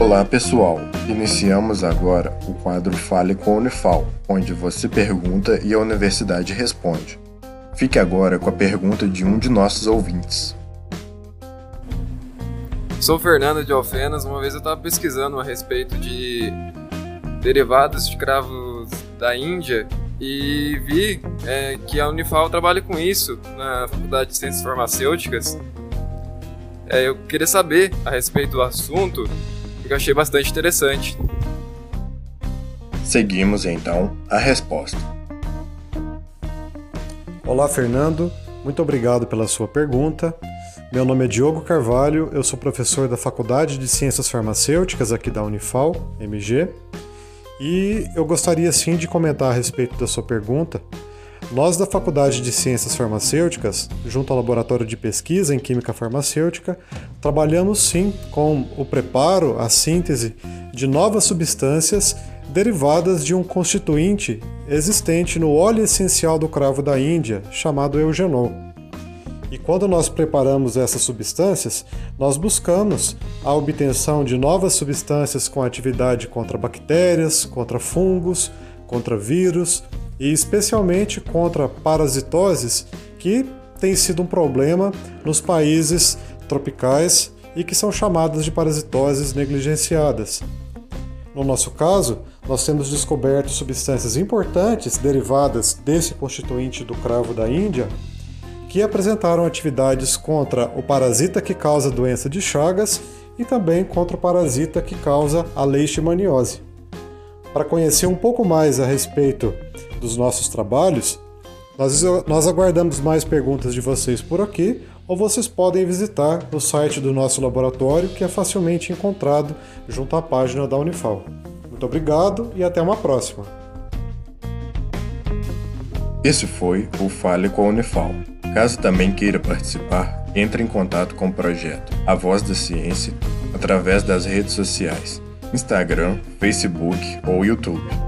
Olá pessoal, iniciamos agora o quadro Fale com a Unifal, onde você pergunta e a universidade responde. Fique agora com a pergunta de um de nossos ouvintes. Sou Fernando de Alfenas. Uma vez eu estava pesquisando a respeito de derivados de cravos da Índia e vi é, que a Unifal trabalha com isso na Faculdade de Ciências Farmacêuticas. É, eu queria saber a respeito do assunto eu achei bastante interessante. Seguimos então a resposta. Olá, Fernando. Muito obrigado pela sua pergunta. Meu nome é Diogo Carvalho, eu sou professor da Faculdade de Ciências Farmacêuticas aqui da Unifal, MG, e eu gostaria sim de comentar a respeito da sua pergunta nós da Faculdade de Ciências Farmacêuticas, junto ao Laboratório de Pesquisa em Química Farmacêutica, trabalhamos sim com o preparo, a síntese de novas substâncias derivadas de um constituinte existente no óleo essencial do cravo da Índia, chamado eugenol. E quando nós preparamos essas substâncias, nós buscamos a obtenção de novas substâncias com atividade contra bactérias, contra fungos, contra vírus e especialmente contra parasitoses, que tem sido um problema nos países tropicais e que são chamadas de parasitoses negligenciadas. No nosso caso, nós temos descoberto substâncias importantes derivadas desse constituinte do cravo da Índia que apresentaram atividades contra o parasita que causa a doença de Chagas e também contra o parasita que causa a leishmaniose. Para conhecer um pouco mais a respeito dos nossos trabalhos, nós, nós aguardamos mais perguntas de vocês por aqui ou vocês podem visitar o site do nosso laboratório que é facilmente encontrado junto à página da Unifal. Muito obrigado e até uma próxima. Esse foi o Fale com a Unifal. Caso também queira participar, entre em contato com o projeto A Voz da Ciência através das redes sociais, Instagram, Facebook ou YouTube.